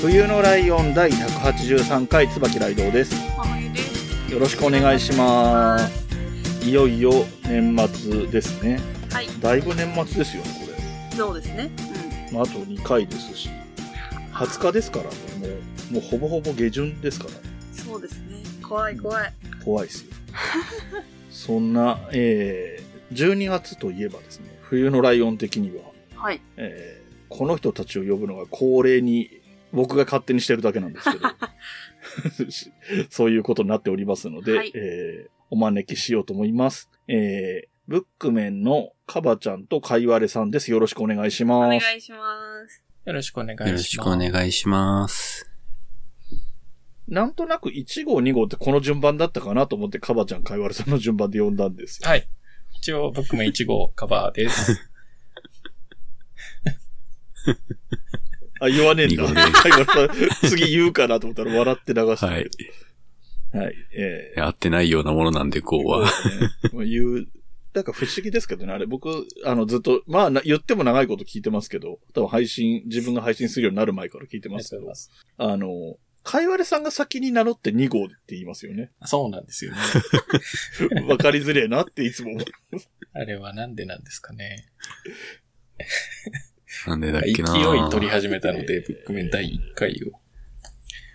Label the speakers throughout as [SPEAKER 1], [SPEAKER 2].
[SPEAKER 1] 冬のライオン第183回椿ライドウです。よろしくお願いします。いよいよ年末ですね。
[SPEAKER 2] はい。
[SPEAKER 1] だいぶ年末ですよね、これ。
[SPEAKER 2] そうですね。
[SPEAKER 1] まあ、あと2回ですし。20日ですからね、もう、もうほぼほぼ下旬ですから。
[SPEAKER 2] うん。そうですね。怖い怖い。
[SPEAKER 1] 怖いですよ。そんな、えー、12月といえばですね、冬のライオン的には、
[SPEAKER 2] はい。
[SPEAKER 1] えーこの人たちを呼ぶのが恒例に、僕が勝手にしてるだけなんですけど、そういうことになっておりますので、
[SPEAKER 2] はい
[SPEAKER 1] えーお招きしようと思います。えーブックメンのカバちゃんとカイワレさんです。よろしくお願いし
[SPEAKER 2] お
[SPEAKER 1] ます。
[SPEAKER 2] 願いします。
[SPEAKER 3] よろしくお願いします。
[SPEAKER 4] よろしくお願いします。
[SPEAKER 1] なんとなく1号2号ってこの順番だったかなと思ってカバちゃん、カイワレさんの順番で呼んだんですよ。
[SPEAKER 3] はい。一応、ブックメン1号カバーです。
[SPEAKER 1] あ、言わねえんだ。次言うかなと思ったら笑って流して
[SPEAKER 4] はい
[SPEAKER 1] る。。はい。え
[SPEAKER 4] 合ってないようなものなんで、こう
[SPEAKER 1] ー、
[SPEAKER 4] は。
[SPEAKER 1] そうねまあ言う、なんか不思議ですけどね、あれ僕、あの、ずっと、まあ、な言っても長いこと聞いてますけど、多分配信、自分が配信するようになる前から聞いてますけど。あの、カイワレさんが先に名乗って2号って言いますよね。
[SPEAKER 3] そうなんですよね。
[SPEAKER 1] わかりづれえなっていつも思う。
[SPEAKER 3] あれはなんでなんですかね。
[SPEAKER 4] なんでだっ
[SPEAKER 3] 勢い
[SPEAKER 4] けな
[SPEAKER 3] 取り始めたので、ブックメン第1回を。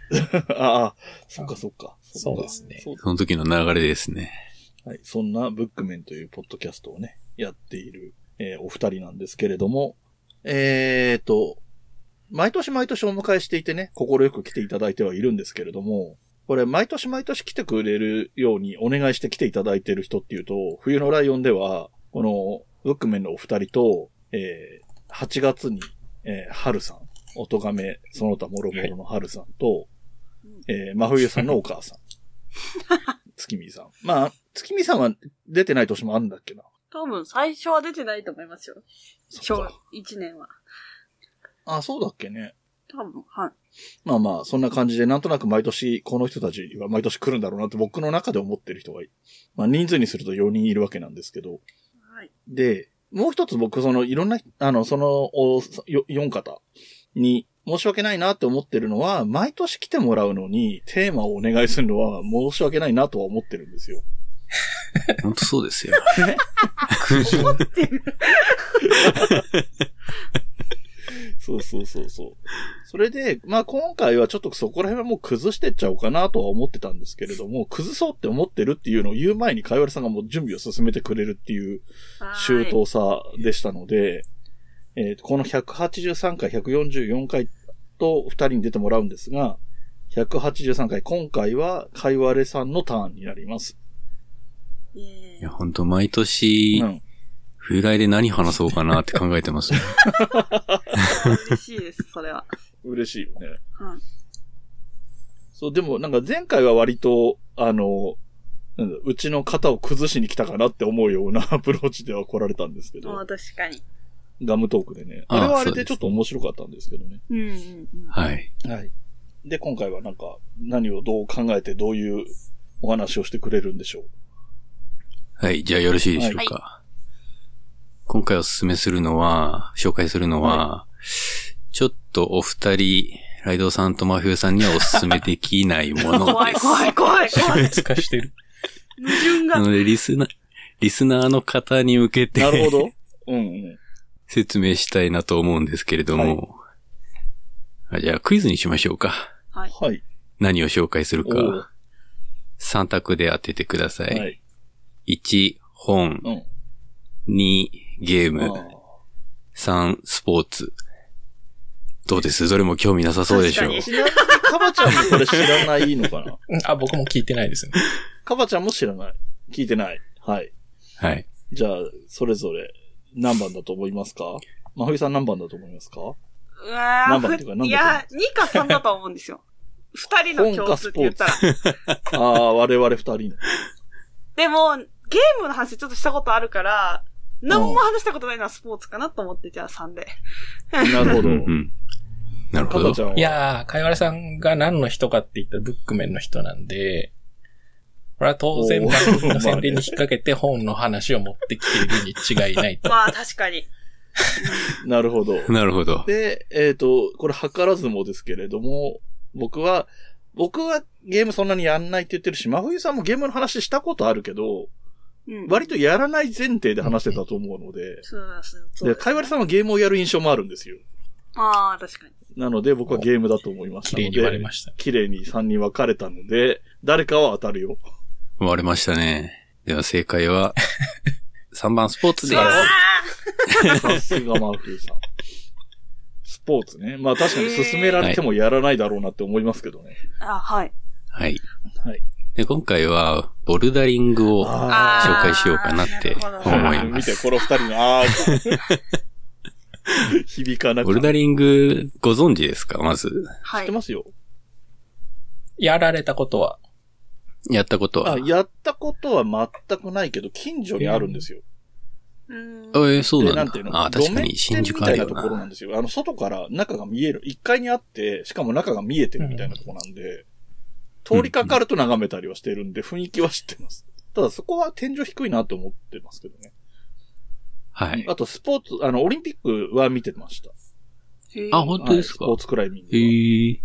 [SPEAKER 1] ああ、そっかそっか。
[SPEAKER 3] そうですね
[SPEAKER 1] そ
[SPEAKER 4] の時の流れですね。
[SPEAKER 1] はい。そんなブックメンというポッドキャストをね、やっている、えーお二人なんですけれども、えーと、毎年毎年お迎えしていてね、心よく来ていただいてはいるんですけれども、これ毎年毎年来てくれるようにお願いして来ていただいている人っていうと、冬のライオンでは、このブックメンのお二人と、えー8月に、えー春さん、音亀、その他もろもろの春さんと、えー真冬さんのお母さん。月見さん。まあ、月見さんは出てない年もあるんだっけな。
[SPEAKER 2] 多分最初は出てないと思いますよ。小
[SPEAKER 1] そっか。
[SPEAKER 2] 1年は。
[SPEAKER 1] あ、そうだっけね。
[SPEAKER 2] 多分、はい。
[SPEAKER 1] まあまあ、そんな感じで、なんとなく毎年、この人たちは毎年来るんだろうなって僕の中で思ってる人がいまあ人数にすると4人いるわけなんですけど。
[SPEAKER 2] はい。
[SPEAKER 1] で、もう一つ僕、その、いろんな、あの、その、およ4方に申し訳ないなって思ってるのは、毎年来てもらうのに、テーマをお願いするのは申し訳ないなとは思ってるんですよ。
[SPEAKER 4] ほんとそうですよ。
[SPEAKER 1] そうそうそうそう。それで、まあ今回はちょっとそこら辺はもう崩してっちゃおうかなとは思ってたんですけれども、崩そうって思ってるっていうのを言う前にかいわれさんがもう準備を進めてくれるっていう周
[SPEAKER 2] はい
[SPEAKER 1] 到さでしたので、えーこの183回、144回と2人に出てもらうんですが、183回、今回はかいわれさんのターンになります。
[SPEAKER 4] いや、ほんと毎年
[SPEAKER 1] う、ん。
[SPEAKER 4] 冬来で何話そうかなって考えてますよ。
[SPEAKER 2] 嬉しいです、それは。
[SPEAKER 1] 嬉しいよね。
[SPEAKER 2] はい。
[SPEAKER 1] そう、でもなんか前回は割と、あの、なんだうちの型を崩しに来たかなって思うような アプローチでは来られたんですけど、
[SPEAKER 2] ああ、確かに。
[SPEAKER 1] ガムトークでね。
[SPEAKER 4] あ
[SPEAKER 1] あれはあれ
[SPEAKER 4] で
[SPEAKER 1] ちょっと面白かったんですけどね。
[SPEAKER 2] うんうんうん。
[SPEAKER 4] はい。
[SPEAKER 1] はい。で、今回はなんか何をどう考えてどういうお話をしてくれるんでしょう。
[SPEAKER 4] はい。じゃあよろしいでしょうか。今回お勧めするのは、紹介するのは、ちょっとお二人、ライドウさんとマフィオさんにはお勧めできないもの
[SPEAKER 2] 怖い
[SPEAKER 4] です。
[SPEAKER 2] 怖い怖い怖い。
[SPEAKER 3] 別化してる。
[SPEAKER 2] 矛盾が。
[SPEAKER 4] なので、リスナー、リスナーの方に向けて
[SPEAKER 1] なるほど。うんうん。
[SPEAKER 4] 説明したいなと思うんですけれども、あじゃあクイズにしましょうか。
[SPEAKER 2] はい。
[SPEAKER 1] はい。
[SPEAKER 4] 何を紹介するか、3択で当ててくださ。
[SPEAKER 1] はいい。
[SPEAKER 4] 1、本。
[SPEAKER 1] うん。
[SPEAKER 4] 2、ゲーム。
[SPEAKER 1] あー
[SPEAKER 4] 3、スポーツ。どうです？どれも興味なさそうでしょう
[SPEAKER 2] 確か。
[SPEAKER 1] ちなみに、カバちゃんもこれ知らないのかな？
[SPEAKER 3] う んあ、僕も聞いてないですね。
[SPEAKER 1] カバちゃんも知らない。聞いてない。はい。
[SPEAKER 4] はい。
[SPEAKER 1] じゃあ、それぞれ、何番だと思いますか？真冬さん何番だと思いますか？
[SPEAKER 2] うわ
[SPEAKER 1] 何番っていうか何だと思う
[SPEAKER 2] いや、2か3だと思うんですよ。二人の共通って言ったら。
[SPEAKER 1] ああ、我々二人の。
[SPEAKER 2] でも、ゲームの話ちょっとしたことあるから、何も話したことないのはスポーツかなと思って、じゃあ3で。
[SPEAKER 1] なるほど。
[SPEAKER 4] うんうん。なるほど。
[SPEAKER 3] いやー、かいわれさんが何の人かって言ったらブックメンの人なんで、これは当然番組の宣伝に引っ掛けて本の話を持ってきているに違いないと。
[SPEAKER 2] まあ、確かに。
[SPEAKER 1] なるほど。
[SPEAKER 4] なるほど。
[SPEAKER 1] で、えっ、と、これ図らずもですけれども、僕は、僕はゲームそんなにやんないって言ってるし、真冬さんもゲームの話したことあるけど、
[SPEAKER 2] うん。
[SPEAKER 1] 割とやらない前提で話してたと思うので、
[SPEAKER 2] そうそうそう。
[SPEAKER 1] で、かいわれさんはゲームをやる印象もあるんですよ。
[SPEAKER 2] ああ、確かに。
[SPEAKER 1] なので僕はゲームだと思いましたので。
[SPEAKER 3] 綺麗に割れました。
[SPEAKER 1] 綺麗に3人分かれたので、誰かは当たるよ。
[SPEAKER 4] 割れましたね。では正解は、3番スポーツです。
[SPEAKER 1] さすが真冬さん。スポーツね。まあ確かに勧められてもやらないだろうなって思いますけどね。
[SPEAKER 2] ーあ、はい。
[SPEAKER 4] はい。
[SPEAKER 1] はい。
[SPEAKER 4] で、今回は、ボルダリングを
[SPEAKER 1] あ
[SPEAKER 4] 紹介しようかなって思います。
[SPEAKER 1] 見て、この二人の、あー 響かなく
[SPEAKER 4] ボルダリングご存知ですか？まず。
[SPEAKER 2] はい
[SPEAKER 1] 知って。ますよ。
[SPEAKER 3] やられたことは、
[SPEAKER 4] やったことは
[SPEAKER 1] あ、。やったことは全くないけど、近所にあるんですよ。
[SPEAKER 2] う
[SPEAKER 4] えーそう
[SPEAKER 1] で、
[SPEAKER 4] な
[SPEAKER 1] なんんていうの？
[SPEAKER 4] だ。あ、確かに
[SPEAKER 1] 路
[SPEAKER 4] 新宿
[SPEAKER 1] 面店みたいな
[SPEAKER 4] あるよな。
[SPEAKER 1] ところなんですよ。あの、外から中が見える。1階にあって、しかも中が見えてるみたいなところなんで、通りかかると眺めたりはしてるんで、雰囲気は知ってます。ただそこは天井低いなと思ってますけどね。
[SPEAKER 4] はい。
[SPEAKER 1] あと、スポーツ、あの、オリンピックは見てました。
[SPEAKER 4] あ、本当ですか？
[SPEAKER 1] はいスポーツクライミング
[SPEAKER 4] へ
[SPEAKER 1] は。
[SPEAKER 4] ー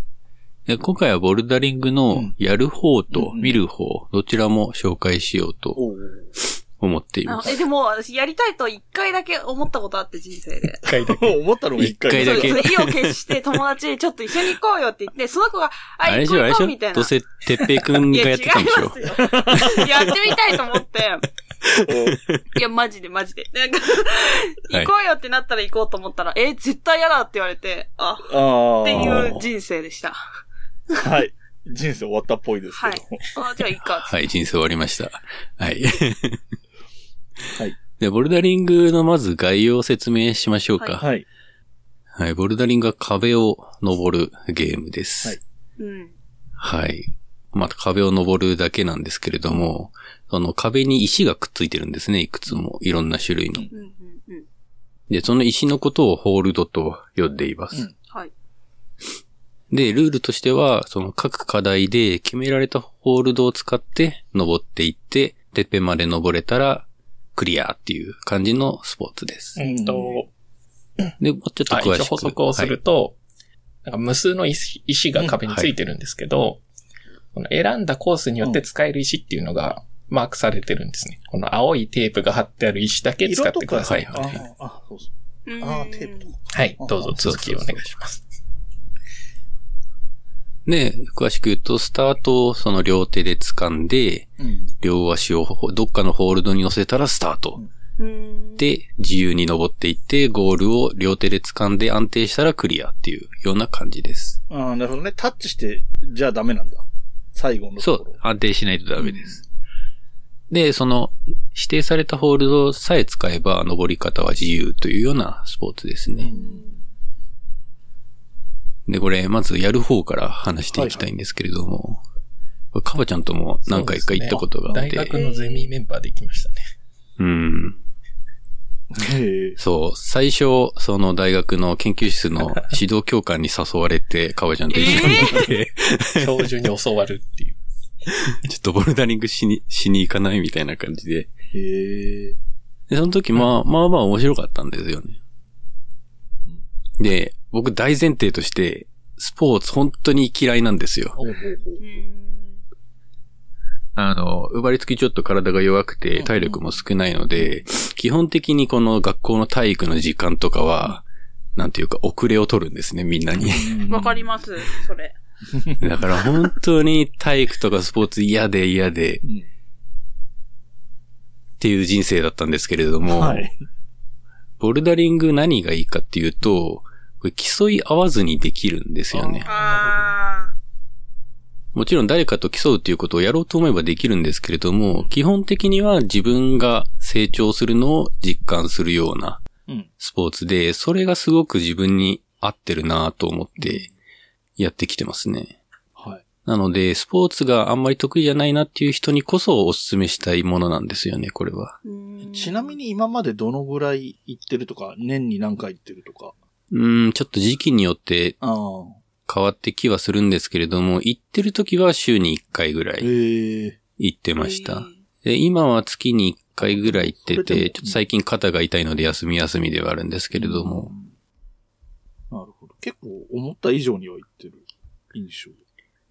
[SPEAKER 4] で今回はボルダリング
[SPEAKER 1] う
[SPEAKER 4] の
[SPEAKER 1] ん
[SPEAKER 4] やる方と
[SPEAKER 1] うん
[SPEAKER 4] 見る方、どちらも紹介しようと思っています。
[SPEAKER 2] あえ、でも私やりたいと一回だけ思ったことあって人生で。
[SPEAKER 3] 一回だけ。
[SPEAKER 1] 思ったのが一回
[SPEAKER 4] だけ
[SPEAKER 2] そうそう意を決して 友達にちょっと一緒に行こうよって言って、その子が、あ、行こう
[SPEAKER 4] あれでしょ？
[SPEAKER 2] 行こうみたいな。
[SPEAKER 4] どうせ、てっぺいくんがやってたんでしょ？
[SPEAKER 2] いや、違いますよ。やってみたいと思って。いや、マジでマジで。なんか、
[SPEAKER 4] はい
[SPEAKER 2] 行こうよってなったら行こうと思ったら、え、絶対嫌だって言われて、あ、
[SPEAKER 1] ああ。
[SPEAKER 2] っていう人生でした。
[SPEAKER 1] はい。人生終わったっぽいですけど。
[SPEAKER 2] あ、じゃあいいか。
[SPEAKER 4] はい、人生終わりました。はい。
[SPEAKER 1] はい。
[SPEAKER 4] で、ボルダリングのまず概要を説明しましょうか。
[SPEAKER 1] はい。
[SPEAKER 4] はい、ボルダリングは壁を登るゲームです。
[SPEAKER 1] はい
[SPEAKER 2] うん。
[SPEAKER 4] はい。また壁を登るだけなんですけれども、その壁に石がくっついてるんですね。いくつも。いろんな種類の。
[SPEAKER 2] うん、うん、うん。
[SPEAKER 4] で、その石のことをホールドと呼んでいます。
[SPEAKER 1] うん
[SPEAKER 2] はい。
[SPEAKER 4] で、ルールとしては、その各課題で決められたホールドを使って登っていって、てっぺんまで登れたらクリアっていう感じのスポーツです。
[SPEAKER 3] うんと、
[SPEAKER 4] で、もうちょっと
[SPEAKER 3] あ
[SPEAKER 4] 詳しく。
[SPEAKER 3] 一応補足をすると、なんか無数の石石が壁についてるんですけど、この選んだコースによって使える石っていうのがマークされてるんですね。この青いテープが貼ってある石だけ使ってください。
[SPEAKER 1] 色とか
[SPEAKER 3] はい、
[SPEAKER 1] ああ、そうそう。あ、テープとか。
[SPEAKER 3] はい、どうぞ続きをお願いします。
[SPEAKER 4] で、詳しく言うと、スタートをその両手で掴んで、
[SPEAKER 1] うん。
[SPEAKER 4] 両足をどっかのホールドに乗せたらスタート。
[SPEAKER 2] うん。
[SPEAKER 4] で、自由に登っていって、ゴールを両手で掴んで安定したらクリアっていうような感じです。
[SPEAKER 1] ああ、なるほどね。タッチして、じゃあダメなんだ。最後のところ。
[SPEAKER 4] そう、安定しないとダメです。で、その、指定されたホールドさえ使えば、登り方は自由というようなスポーツですね。で、これ、まずやる方から話していきたいんですけれども、これカバちゃんとも何回か行ったことがあって、
[SPEAKER 3] 大学のゼミメンバーで行きましたね。
[SPEAKER 4] うん。そう、最初、その大学の研究室の 指導教官に誘われて、カバちゃんと一緒に行って、
[SPEAKER 3] 教授に教わるっていう。
[SPEAKER 4] ちょっとボルダリングしに、しに行かないみたいな感じで。
[SPEAKER 1] へえ。
[SPEAKER 4] で、その時、まあ、まあまあ面白かったんですよね。で、僕大前提として、スポーツ本当に嫌いなんですよ。あの、生まれつきちょっと体が弱くて体力も少ないので、基本的にこの学校の体育の時間とかは、なんていうか遅れを取るんですね、みんなに。
[SPEAKER 2] わかります、それ。
[SPEAKER 4] だから本当に体育とかスポーツ嫌で嫌で
[SPEAKER 1] うん
[SPEAKER 4] っていう人生だったんですけれども、
[SPEAKER 1] はい。
[SPEAKER 4] ボルダリング何がいいかっていうと、これ競い合わずにできるんですよね。
[SPEAKER 2] あ
[SPEAKER 4] もちろん誰かと競うっていうことをやろうと思えばできるんですけれども、基本的には自分が成長するのを実感するような
[SPEAKER 1] うん。
[SPEAKER 4] スポーツで、それがすごく自分に合ってるなと思ってやってきてますね。
[SPEAKER 1] はい。
[SPEAKER 4] なので、スポーツがあんまり得意じゃないなっていう人にこそお勧めしたいものなんですよね、これは。
[SPEAKER 1] ちなみに今までどのぐらい行ってるとか、年に何回行ってるとか。
[SPEAKER 4] うーん、ちょっと時期によって。変わってきはするんですけれども、行ってる時は週に1回ぐらい
[SPEAKER 1] ええ
[SPEAKER 4] 行ってました。で、今は月に1回ぐらい行ってて、ちょっと最近肩が痛いので休み休みではあるんですけれども、
[SPEAKER 1] なるほど。結構思った以上には行ってる印象。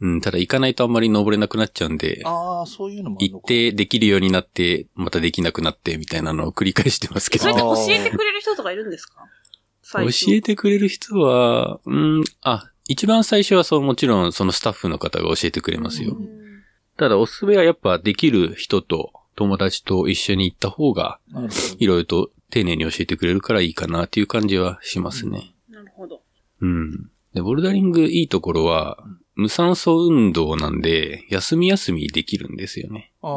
[SPEAKER 4] うん、ただ行かないとあんまり登れなくなっちゃうんで、
[SPEAKER 1] ああ、そういうのも
[SPEAKER 4] 行っ。てできるようになって、またできなくなってみたいなのを繰り返してますけど
[SPEAKER 2] それって。教えてくれる人とかいるんですか？
[SPEAKER 4] 教えてくれる人は、うん、あ、一番最初はそう、もちろんそのスタッフの方が教えてくれますよ。
[SPEAKER 1] うん
[SPEAKER 4] ただおすすめはやっぱできる人と友達と一緒に行った方が。いろいろと丁寧に教えてくれるからいいかなっていう感じはしますね。
[SPEAKER 2] なるほど。
[SPEAKER 4] うん。で、ボルダリングいいところは、無酸素運動なんで、休み休みできるんですよね。
[SPEAKER 1] ああ。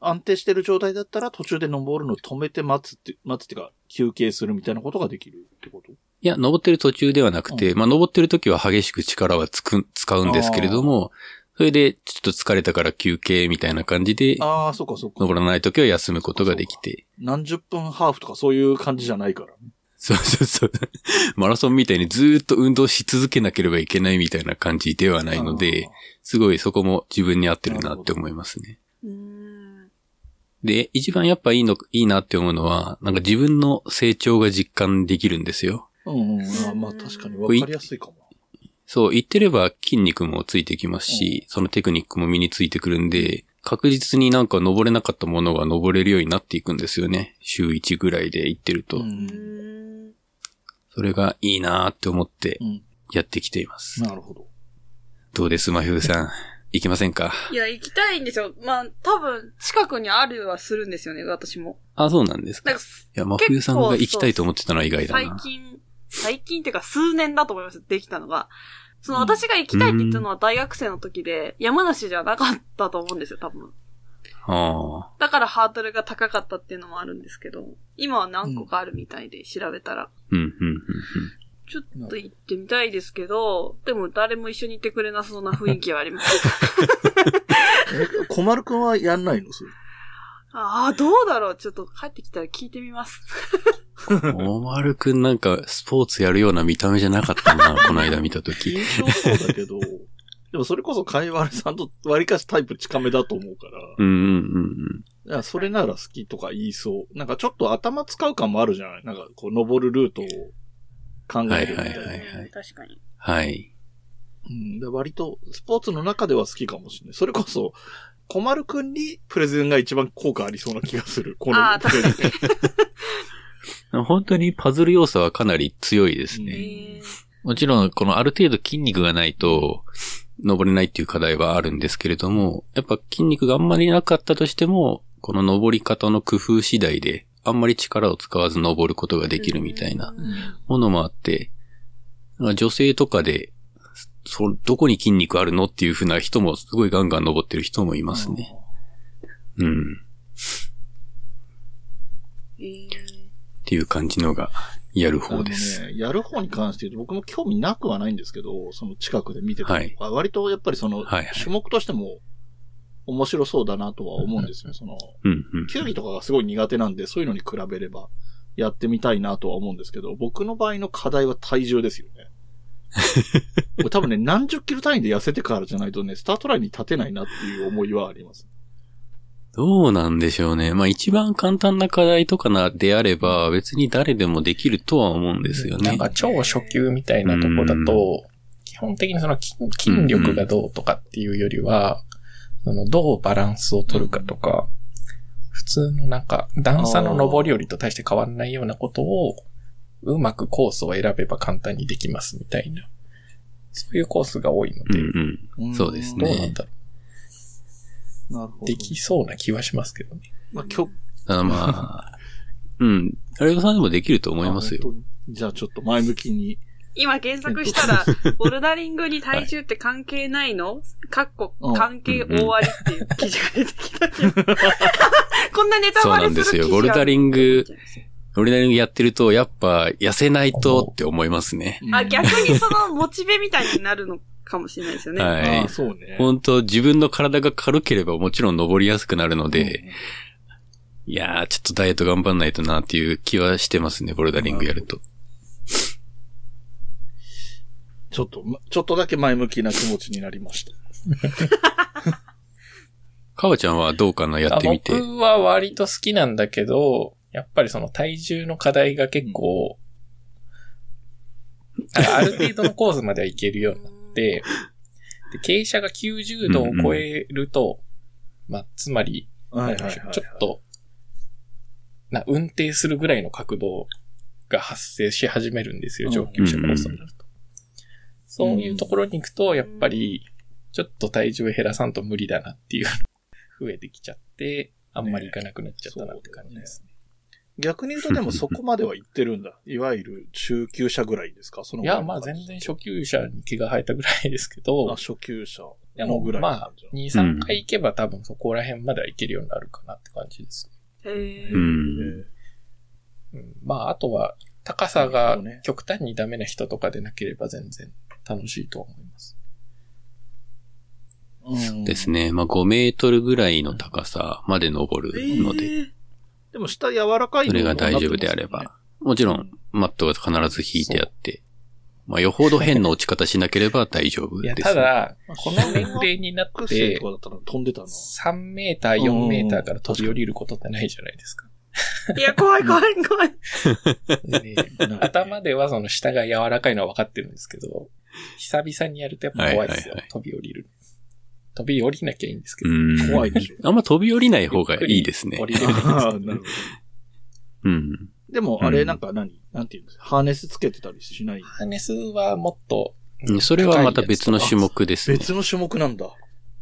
[SPEAKER 1] 安定してる状態だったら途中で登るの止めて待つって、待つっていうか休憩するみたいなことができるってこと？
[SPEAKER 4] いや、登ってる途中ではなくて、まあ、登ってる時は激しく力はつく、使うんですけれども、それで、ちょっと疲れたから休憩みたいな感じで、
[SPEAKER 1] ああ、そっかそっか。
[SPEAKER 4] 登らない時は休むことができて。
[SPEAKER 1] 何十分ハーフとかそういう感じじゃないからね。
[SPEAKER 4] そうそうそう。マラソンみたいにずーっと運動し続けなければいけないみたいな感じではないので、すごいそこも自分に合ってるなって思いますね。
[SPEAKER 2] うん。
[SPEAKER 4] で、一番やっぱいいの、いいなって思うのは、なんか自分の成長が実感できるんですよ。
[SPEAKER 1] うんうん。あまあ確かにわかりやすいかも。
[SPEAKER 4] そう、言ってれば筋肉もついてきますし、そのテクニックも身についてくるんで、確実になんか登れなかったものが登れるようになっていくんですよね。週1ぐらいで行ってると。
[SPEAKER 1] うん。
[SPEAKER 4] それがいいなーって思って
[SPEAKER 1] うん。
[SPEAKER 4] やってきています。
[SPEAKER 1] なるほど。
[SPEAKER 4] どうです、まふうさん？行きませんか？
[SPEAKER 2] いや、行きたいんですよ。まあ、多分、近くにあるはするんですよね、私も。
[SPEAKER 4] あ、そうなんですか。
[SPEAKER 2] か、
[SPEAKER 4] や、まふうさんが行きたいと思ってたのは意外だな。
[SPEAKER 2] 最近、最近っていうか数年だと思います、できたのが。その私が行きたいって言ったのは大学生の時で、山梨じゃなかったと思うんですよ、多分。
[SPEAKER 4] あ
[SPEAKER 2] だからハードルが高かったっていうのもあるんですけど、今は何個かあるみたいで調べたら。
[SPEAKER 4] あ。うん、うん、うん、うん。
[SPEAKER 2] ちょっと行ってみたいですけど、でも誰も一緒に行ってくれなそうな雰囲気はあります。
[SPEAKER 1] え、小丸くんはやんないの？それ。
[SPEAKER 2] ああ、どうだろうちょっと帰ってきたら聞いてみます。
[SPEAKER 4] おまるくんなんかスポーツやるような見た目じゃなかったな、この間見たとき。
[SPEAKER 1] 印象そうだけど、でもそれこそかいわれさんと割かしタイプ近めだと思うから、
[SPEAKER 4] うんうんうんうん。
[SPEAKER 1] いやそれなら好きとか言いそう。なんかちょっと頭使う感もあるじゃない？なんかこう登るルートを考えるみたいな。
[SPEAKER 4] はいはいはいはい
[SPEAKER 2] 確かに。
[SPEAKER 4] はい。
[SPEAKER 1] うん、で割とスポーツの中では好きかもしれない。それこそ、小丸くんにプレゼンが一番効果ありそうな気がする。こ
[SPEAKER 2] ああ、
[SPEAKER 1] のプレゼン。
[SPEAKER 2] 確かに。
[SPEAKER 4] 本当にパズル要素はかなり強いです
[SPEAKER 1] うん
[SPEAKER 4] ね。
[SPEAKER 2] えー
[SPEAKER 4] もちろん、このある程度筋肉がないと、登れないっていう課題はあるんですけれども、やっぱ筋肉があんまりなかったとしても、この登り方の工夫次第で、あんまり力を使わず登ることができるみたいなものもあって、女性とかで、そ、どこに筋肉あるのっていう風な人も、すごいガンガン登ってる人もいますね。うん。
[SPEAKER 2] えー
[SPEAKER 4] っていう感じのが、やる方です。
[SPEAKER 1] ね、やる方に関して言うと僕も興味なくはないんですけど、その近くで見てて、
[SPEAKER 4] はい
[SPEAKER 1] 割とやっぱりその、種目としても面白そうだなとは思うんですよ。その、
[SPEAKER 4] うん、うん。
[SPEAKER 1] 球技とかがすごい苦手なんで、そういうのに比べればやってみたいなとは思うんですけど、僕の場合の課題は体重ですよね。俺多分ね、何十キロ単位で痩せてからじゃないとね、スタートラインに立てないなっていう思いはあります。
[SPEAKER 4] どうなんでしょうね。まあ一番簡単な課題とかな、であれば、別に誰でもできるとは思うんですよね。
[SPEAKER 3] なんか超初級みたいなとこだと、基本的にその筋筋力がどうとかっていうよりは、そのどうバランスを取るかとか、普通のなんか段差の上り下りと大して変わらないようなことを、うまくコースを選べば簡単にできますみたいな。そういうコースが多いの
[SPEAKER 4] う
[SPEAKER 3] で、
[SPEAKER 4] んうん。そうですね
[SPEAKER 3] どうなんだろ
[SPEAKER 1] なるほど。
[SPEAKER 3] う。できそうな気はしますけどね。
[SPEAKER 1] まあ、今日、
[SPEAKER 4] あまあ、うん。あれさんでもできると思いますよ。
[SPEAKER 1] じゃあちょっと前向きに。
[SPEAKER 5] 今検索したら、ボルダリングに体重って関係ないの？かっこ
[SPEAKER 1] うん
[SPEAKER 5] 関係大ありっていう記事が出てきたけど。こんなネタバレする
[SPEAKER 4] そうなんですよボルダリングボルダリングやってると、やっぱ痩せないとって思いますね。
[SPEAKER 5] あ、逆にそのモチベみたいになるのかもしれないですよね。
[SPEAKER 4] はい。
[SPEAKER 1] そうね。
[SPEAKER 4] 本当自分の体が軽ければもちろん登りやすくなるので、いやー、ちょっとダイエット頑張んないとなっていう気はしてますね、ボルダリングやると。
[SPEAKER 1] ちょっと、まちょっとだけ前向きな気持ちになりました。
[SPEAKER 4] かわちゃんはどうかなやってみて。
[SPEAKER 3] 僕は割と好きなんだけど、やっぱりその体重の課題が結構、あある程度のコースまではいけるようになって、で傾斜が90度を超えると、まあ、つまり、
[SPEAKER 1] はい
[SPEAKER 3] なんでしょう
[SPEAKER 1] はいはい。
[SPEAKER 3] ちょっと、な、運転するぐらいの角度が発生し始めるんですよ、
[SPEAKER 1] うん
[SPEAKER 3] 上級者コースになると。そういうところに行くと、やっぱり、ちょっと体重減らさんと無理だなっていう、増えてきちゃって、あんまり行かなくなっちゃったなって感じですね。
[SPEAKER 1] 逆に言うとでもそこまでは行ってるんだ。いわゆる中級者ぐらいですか？その
[SPEAKER 3] いや、まあ全然初級者に毛が生えたぐらいですけど
[SPEAKER 1] あ、、初級者
[SPEAKER 3] でも
[SPEAKER 1] のぐらいの
[SPEAKER 3] まあ
[SPEAKER 1] 感じだ。、
[SPEAKER 3] 2、3回行けば多分そこら辺までは行けるようになるかなって感じですね。
[SPEAKER 5] へー
[SPEAKER 4] うん。
[SPEAKER 3] うん、まあ、あとは、高さが極端にダメな人とかでなければ全然楽しいと思います。
[SPEAKER 1] うん
[SPEAKER 4] です。ね。まあ5メートルぐらいの高さまで登るので、
[SPEAKER 5] えー
[SPEAKER 1] でも下柔らかい
[SPEAKER 4] それ
[SPEAKER 1] の
[SPEAKER 4] が大丈夫であれば。もちろん、マットが必ず引いてあって、まあよほど変な落ち方しなければ大丈夫です。
[SPEAKER 3] ただ、
[SPEAKER 1] まあ
[SPEAKER 3] この年齢になって
[SPEAKER 1] 飛んでたな。
[SPEAKER 3] 3メーター、4メーターから飛び降りることってないじゃないですか。
[SPEAKER 5] いや、怖い怖い怖い。
[SPEAKER 3] で頭ではその下が柔らかいのは分かってるんですけど、久々にやるとやっぱ怖いですよ
[SPEAKER 4] はいはいはい。
[SPEAKER 3] 飛び降りる。飛び降りなきゃいいんですけど。
[SPEAKER 4] うん。
[SPEAKER 1] 怖いでしょ。
[SPEAKER 4] あんま飛び降りない方がいいですね
[SPEAKER 3] 降。りれるんです
[SPEAKER 1] あ
[SPEAKER 3] よ
[SPEAKER 1] あなるほど。
[SPEAKER 4] うん。
[SPEAKER 1] でも、あれなんか何、なんていうんですか？ハーネスつけてたりしない？
[SPEAKER 3] ハーネスはもっと、
[SPEAKER 4] それはまた別の種目ですね。
[SPEAKER 1] 別の種目なんだ。あ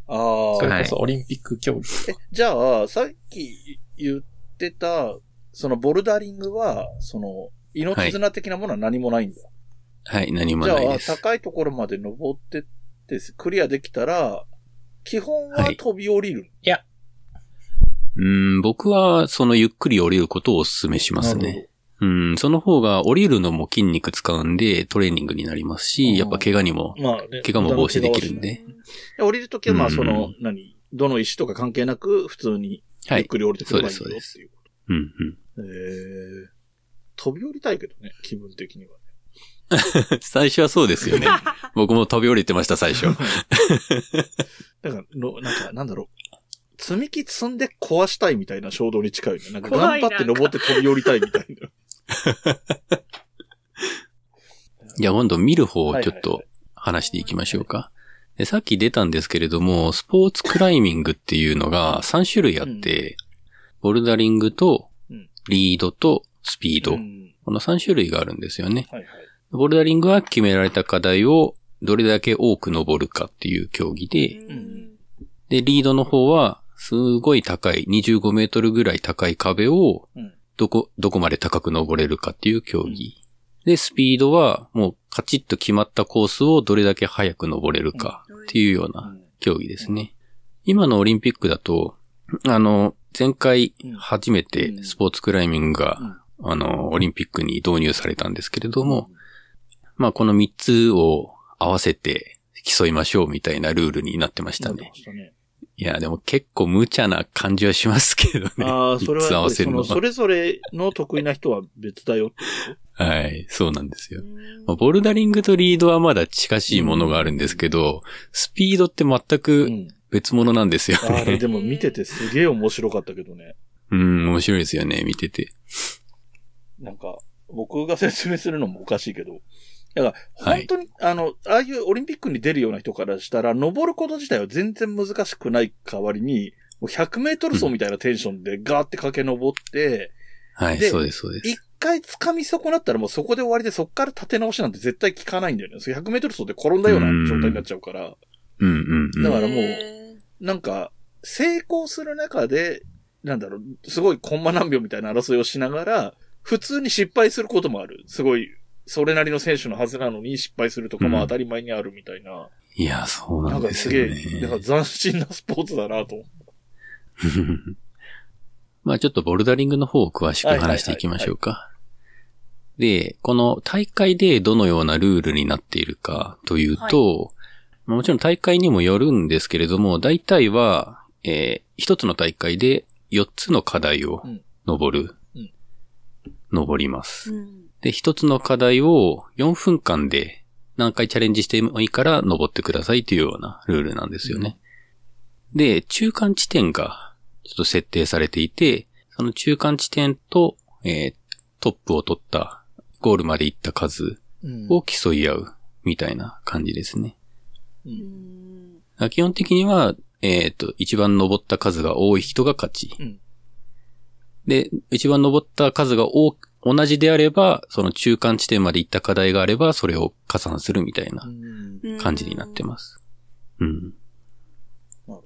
[SPEAKER 1] あ。
[SPEAKER 3] それ
[SPEAKER 4] はい
[SPEAKER 3] こそオリンピック競技と
[SPEAKER 1] え
[SPEAKER 3] か。、
[SPEAKER 1] じゃあ、さっき言ってた、そのボルダリングは、その、命綱的なものは何もないんだ。
[SPEAKER 4] はい、何も
[SPEAKER 1] じゃあ、
[SPEAKER 4] ないです。
[SPEAKER 1] 高いところまで登ってって、クリアできたら、基本は
[SPEAKER 4] はい
[SPEAKER 1] 飛び降りる？
[SPEAKER 4] うん、僕はそのゆっくり降りることをお勧めしますね。うん、その方が降りるのも筋肉使うんでトレーニングになります
[SPEAKER 1] うん
[SPEAKER 4] し、やっぱ怪我にも、
[SPEAKER 1] まあね。
[SPEAKER 4] 怪我も防止できるんで。
[SPEAKER 1] で降りるときは、まあ、
[SPEAKER 4] うん
[SPEAKER 1] その、何、どの石とか関係なく、普通に、
[SPEAKER 4] はい。
[SPEAKER 1] ゆっくり降りてくればいいよ
[SPEAKER 4] そうです
[SPEAKER 1] っていう。
[SPEAKER 4] うん、うん。
[SPEAKER 1] えー、飛び降りたいけどね、気分的にはね。
[SPEAKER 4] 最初はそうですよね。僕も飛び降りてました、最初。
[SPEAKER 1] だからの、なんか、なんだろう。積み木積んで壊したいみたいな衝動に近いよね。なんか頑張って登って飛び降りたいみたいな。
[SPEAKER 4] いや、今度見る方をちょっと話していきましょうか。でさっき出たんですけれども、スポーツクライミングっていうのが3種類あって、ボルダリングと
[SPEAKER 1] うん、
[SPEAKER 4] リードとスピード。
[SPEAKER 1] うん
[SPEAKER 4] この3種類があるんですよね。
[SPEAKER 1] はいはい。
[SPEAKER 4] ボルダリングは決められた課題をどれだけ多く登るかっていう競技で、
[SPEAKER 5] うん。
[SPEAKER 4] で、リードの方は、すごい高い、25メートルぐらい高い壁を
[SPEAKER 1] うん、
[SPEAKER 4] どこ、どこまで高く登れるかっていう競技。で、スピードは、もう、カチッと決まったコースをどれだけ早く登れるかっていうような競技ですね。今のオリンピックだと、あの、前回初めてスポーツクライミングが、あの、オリンピックに導入されたんですけれども、まあ、この3つを合わせて競いましょうみたいなルールになってましたね。
[SPEAKER 1] ね。
[SPEAKER 4] いや、でも結構無茶な感じはしますけどね。
[SPEAKER 1] ああ、それは
[SPEAKER 4] 3 つ合
[SPEAKER 1] の、
[SPEAKER 4] わせるのは。
[SPEAKER 1] それぞれの得意な人は別だよ
[SPEAKER 4] はい、そうなんですよ。まあボルダリングとリードはまだ近しいものがあるんですけど、スピードって全
[SPEAKER 1] と
[SPEAKER 4] く
[SPEAKER 1] うん。
[SPEAKER 4] 別物なんですよ
[SPEAKER 1] あれ
[SPEAKER 4] ね。
[SPEAKER 1] でも見ててすげえ面白かったけどね。
[SPEAKER 4] うん、面白いですよね、見てて。
[SPEAKER 1] なんか、僕が説明するのもおかしいけど。だから、
[SPEAKER 4] はい
[SPEAKER 1] 本当に、あの、ああいうオリンピックに出るような人からしたら、登ること自体は全然難しくない代わりに、もう100メートル走みたいなテンションでガーって駆け上って、
[SPEAKER 4] はい、
[SPEAKER 1] で
[SPEAKER 4] そうです、そうです
[SPEAKER 1] 一。回掴み損なったらもうそこで終わりでそこから立て直しなんて絶対効かないんだよね。それ100メートル走で転んだような状態になっちゃうから。
[SPEAKER 4] うんうんうん。
[SPEAKER 1] だからもう
[SPEAKER 5] へ
[SPEAKER 1] なんか、成功する中で、なんだろう、すごいコンマ何秒みたいな争いをしながら、普通に失敗することもある。すごい、それなりの選手のはずなのに失敗するとかも
[SPEAKER 4] うん
[SPEAKER 1] 当たり前にあるみたいな。
[SPEAKER 4] いや、そうな
[SPEAKER 1] なんんか
[SPEAKER 4] ですすよ
[SPEAKER 1] げえ、だから
[SPEAKER 4] ね。
[SPEAKER 1] 斬新なスポーツだなと思う。
[SPEAKER 4] まあちょっとボルダリングの方を詳しく話していきましょうか。で、この大会でどのようなルールになっているかというと、まあもちろん大会にもよるんですけれども、大体は、えー一つの大会で4つの課題を
[SPEAKER 1] うん
[SPEAKER 4] 登る。
[SPEAKER 1] うん
[SPEAKER 4] 登ります。
[SPEAKER 5] うん。
[SPEAKER 4] で、一つの課題を4分間で何回チャレンジしてもいいから登ってくださいというようなルールなんですよね。で、中間地点がちょっと設定されていて、その中間地点と、えートップを取った、ゴールまで行った数
[SPEAKER 1] うん
[SPEAKER 4] を競い合うみたいな感じですね。
[SPEAKER 5] うん。
[SPEAKER 4] 基本的には、えっ、と、一番登った数が多い人が勝ち。
[SPEAKER 1] うん
[SPEAKER 4] で、一番登った数が多同じであれば、その中間地点まで行った課題があれば、それを加算するみたいな
[SPEAKER 1] うん
[SPEAKER 4] 感じになってます。うん。
[SPEAKER 1] なるほ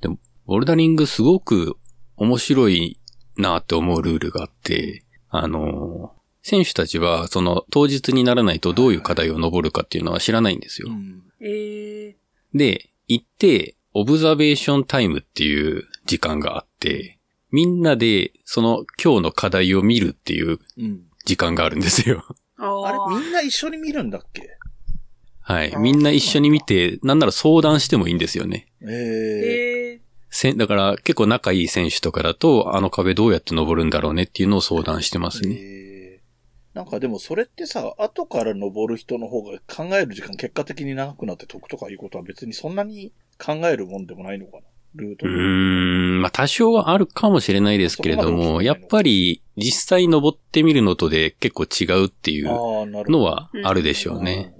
[SPEAKER 4] でも、ボルダリングすごく面白いなって思うルールがあって、あのー選手たちは、その当日にならないとどういう課題を登るかっていうのは知らないんですよ。
[SPEAKER 1] うん
[SPEAKER 5] ええ
[SPEAKER 4] で、行って、オブザベーションタイムっていう時間があって、みんなでその今日の課題を見るっていう
[SPEAKER 1] うん。
[SPEAKER 4] 時間があるんですよ。
[SPEAKER 5] あ
[SPEAKER 1] あれ、
[SPEAKER 5] あ。
[SPEAKER 1] みんな一緒に見るんだっけ？
[SPEAKER 4] はい。みんな一緒に見て、なんなら相談してもいいんですよね。
[SPEAKER 1] ええ
[SPEAKER 4] だから結構仲いい選手とかだと、あの壁どうやって登るんだろうねっていうのを相談してますね。
[SPEAKER 1] ええなんかでもそれってさ、後から登る人の方が考える時間結果的に長くなって得とかいうことは別にそんなに考えるもんでもないのかな？ルート
[SPEAKER 4] うーん、まあ多少はあるかもしれないですけれども、やっぱり実際登ってみるのとで結構違うっていう。のはあるでしょうね。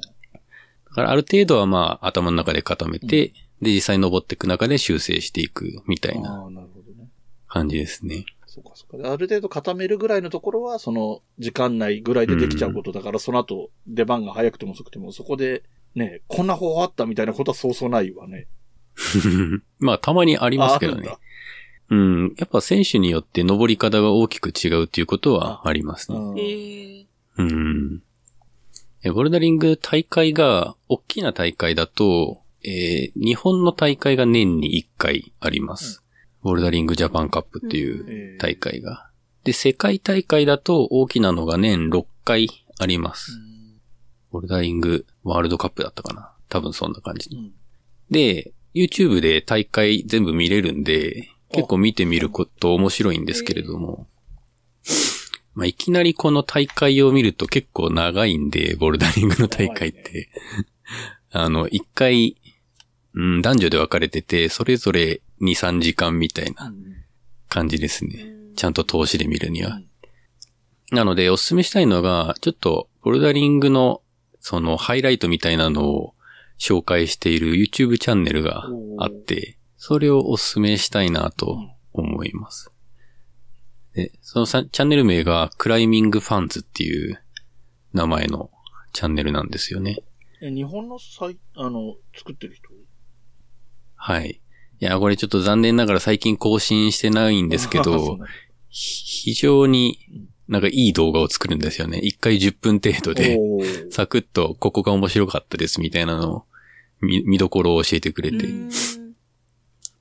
[SPEAKER 4] だからある程度はまあ頭の中で固めて、で実際登っていく中で修正していくみたいな。感じですね。
[SPEAKER 1] そうかそうか。ある程度固めるぐらいのところは、その時間内ぐらいでできちゃうことだから、その後出番が早くても遅くても、そこでね、こんな方法あったみたいなことはそうそうないわね。
[SPEAKER 4] まあたまにありますけどね。うん。やっぱ選手によって登り方が大きく違うっていうことはありますね。
[SPEAKER 1] うん
[SPEAKER 5] ええ
[SPEAKER 4] うん。えボルダリング大会が、大きな大会だと、えー日本の大会が年に1回あります。ボルダリングジャパンカップっていう
[SPEAKER 1] ええ
[SPEAKER 4] 大会が。で、世界大会だと大きなのが年6回あります。ボルダリングワールドカップだったかな。多分そんな感じ
[SPEAKER 1] う。ん
[SPEAKER 4] で、YouTube で大会全部見れるんで、結構見てみること面白いんですけれども、まあ、いきなりこの大会を見ると結構長いんで、ボルダリングの大会って。あの、一回、うん、男女で分かれてて、それぞれ2、3時間みたいな感じですね。ちゃんと通しで見るには。なので、おすすめしたいのが、ちょっと、ボルダリングの、その、ハイライトみたいなのを紹介している YouTube チャンネルがあって、それをおすすめしたいなと思います。で、そのさチャンネル名が、クライミングファンズっていう名前のチャンネルなんですよね。
[SPEAKER 1] え、日本のサイ、あの、作ってる人？
[SPEAKER 4] はい。いや、これちょっと残念ながら最近更新してないんですけど、非常になんかいい動画を作るんですよね。1回10分程度で、サクッとここが面白かったですみたいなのを見見どころを教えてくれて、
[SPEAKER 5] うん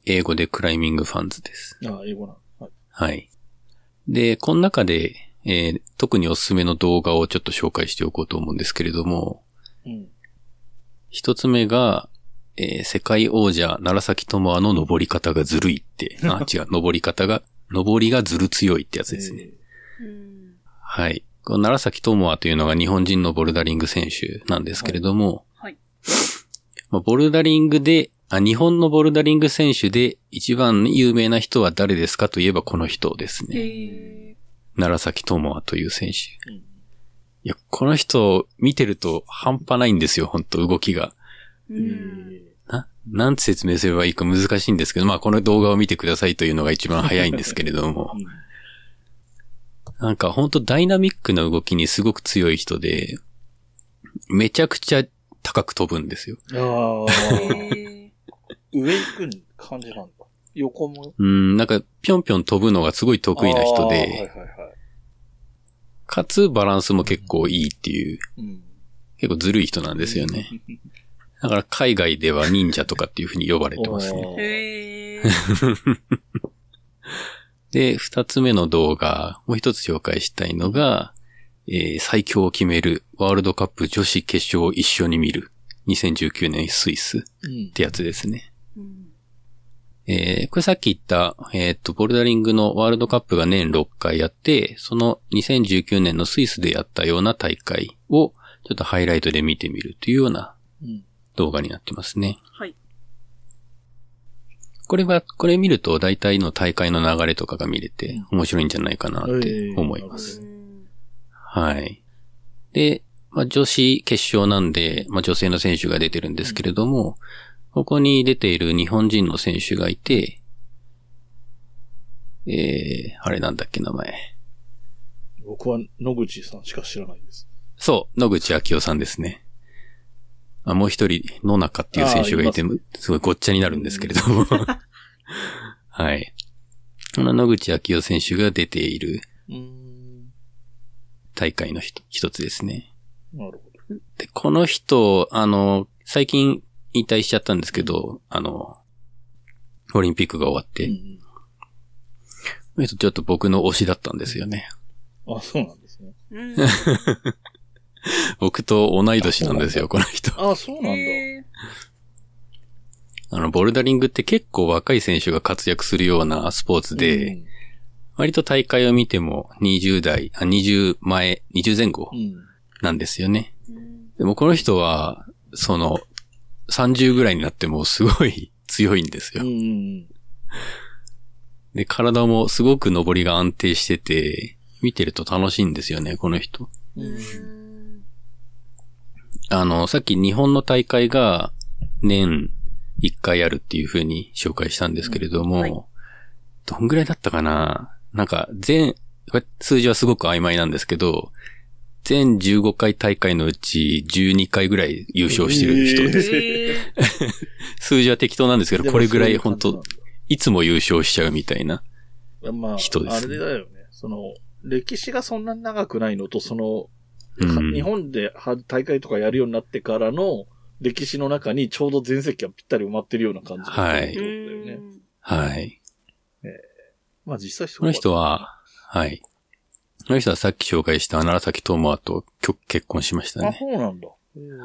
[SPEAKER 4] 英語でクライミングファンズです。
[SPEAKER 1] あ、英語なの。はい。
[SPEAKER 4] はい。で、この中で、えー特におすすめの動画をちょっと紹介しておこうと思うんですけれども、
[SPEAKER 1] うん。
[SPEAKER 4] 一つ目が、えー世界王者、奈良崎智也の登り方がずるいって、あ、違う、登り方が、登りがずる強いってやつですね。
[SPEAKER 5] うん
[SPEAKER 4] はい。この奈良崎智也というのが日本人のボルダリング選手なんですけれども、
[SPEAKER 5] はい。
[SPEAKER 4] まあ、ボルダリングであ、日本のボルダリング選手で一番有名な人は誰ですかといえばこの人ですね。
[SPEAKER 5] え
[SPEAKER 4] 奈良崎智也という選手。
[SPEAKER 1] うん
[SPEAKER 4] いや、この人見てると半端ないんですよ、本当動きが。
[SPEAKER 5] ーうん
[SPEAKER 4] な、なんて説明すればいいか難しいんですけど、まあこの動画を見てくださいというのが一番早いんですけれども、なんか本当ダイナミックな動きにすごく強い人で、めちゃくちゃ高く飛ぶんですよ。
[SPEAKER 1] あ上行く感じなんだ。横も？
[SPEAKER 4] うん、なんかぴょんぴょん飛ぶのがすごい得意な人で、
[SPEAKER 1] あーはいはいはい。
[SPEAKER 4] かつバランスも結構いいっていう、
[SPEAKER 1] うん。
[SPEAKER 4] 結構ずるい人なんですよね。だから海外では忍者とかっていう風に呼ばれてますね。
[SPEAKER 5] へえ。
[SPEAKER 4] で、二つ目の動画、もう一つ紹介したいのが、えー最強を決めるワールドカップ女子決勝を一緒に見る。2019年スイスっ
[SPEAKER 1] うん。
[SPEAKER 4] てやつですね。
[SPEAKER 5] うん
[SPEAKER 4] えーこれさっき言った、えーっと、ボルダリングのワールドカップが年6回やって、その2019年のスイスでやったような大会を、ちょっとハイライトで見てみるというような
[SPEAKER 1] うん。
[SPEAKER 4] 動画になってますね。
[SPEAKER 5] はい。
[SPEAKER 4] これは、これ見ると大体の大会の流れとかが見れて面白いんじゃないかなって思います。
[SPEAKER 5] うん
[SPEAKER 4] はい。で、まあ、女子決勝なんで、まあ、女性の選手が出てるんですけれども、ここに出ている日本人の選手がいて、えー、あれなんだっけ、名前。
[SPEAKER 1] 僕は野口さんしか知らないです。
[SPEAKER 4] そう、野口昭夫さんですね。あもう一人、野中っていう選手がいて、
[SPEAKER 1] す
[SPEAKER 4] すごいごっちゃになるんですけれども。はい。この野口昭夫選手が出ている
[SPEAKER 1] うん。
[SPEAKER 4] 大会の一一つですね。
[SPEAKER 1] なるほど。
[SPEAKER 4] で、この人、あの、最近引退しちゃったんですけど、あの、オリンピックが終わって、
[SPEAKER 1] うん
[SPEAKER 4] えっとちょっと僕の推しだったんですよね。
[SPEAKER 1] あ、そうなんですね。
[SPEAKER 5] う ん
[SPEAKER 4] 僕と同い年なんですよ、この人。
[SPEAKER 1] あ、そうなんだ。
[SPEAKER 4] あの、ボルダリングって結構若い選手が活躍するようなスポーツで、
[SPEAKER 1] うん
[SPEAKER 4] 割と大会を見ても20代、あ、20前、20前後
[SPEAKER 1] うん。
[SPEAKER 4] なんですよね。
[SPEAKER 5] うん
[SPEAKER 4] でもこの人は、その、30ぐらいになってもすごい 強いんですよ
[SPEAKER 1] うん。うん。
[SPEAKER 4] で、体もすごく登りが安定してて、見てると楽しいんですよね、この人。
[SPEAKER 5] うん
[SPEAKER 4] あの、さっき日本の大会が年1回あるっていう風に紹介したんですけれども、
[SPEAKER 5] うんはい
[SPEAKER 4] どんぐらいだったかな？なんか、全、数字はすごく曖昧なんですけど、全15回大会のうち12回ぐらい優勝してる人です。
[SPEAKER 5] へー
[SPEAKER 4] 数字は適当なんですけど、これぐらい本当
[SPEAKER 1] い
[SPEAKER 4] つも優勝しちゃうみたいな。人ですね
[SPEAKER 1] あれだよね。その、歴史がそんなに長くないのと、その、
[SPEAKER 4] うん
[SPEAKER 1] 日本では大会とかやるようになってからの歴史の中にちょうど全席がぴったり埋まってるような感じがするってことだよね。
[SPEAKER 4] はい。
[SPEAKER 1] まあ実際そう
[SPEAKER 4] この人は、はい。この人はさっき紹介した楢崎智亜と結結婚しました
[SPEAKER 1] あ、
[SPEAKER 4] ね。
[SPEAKER 1] そうなんだ。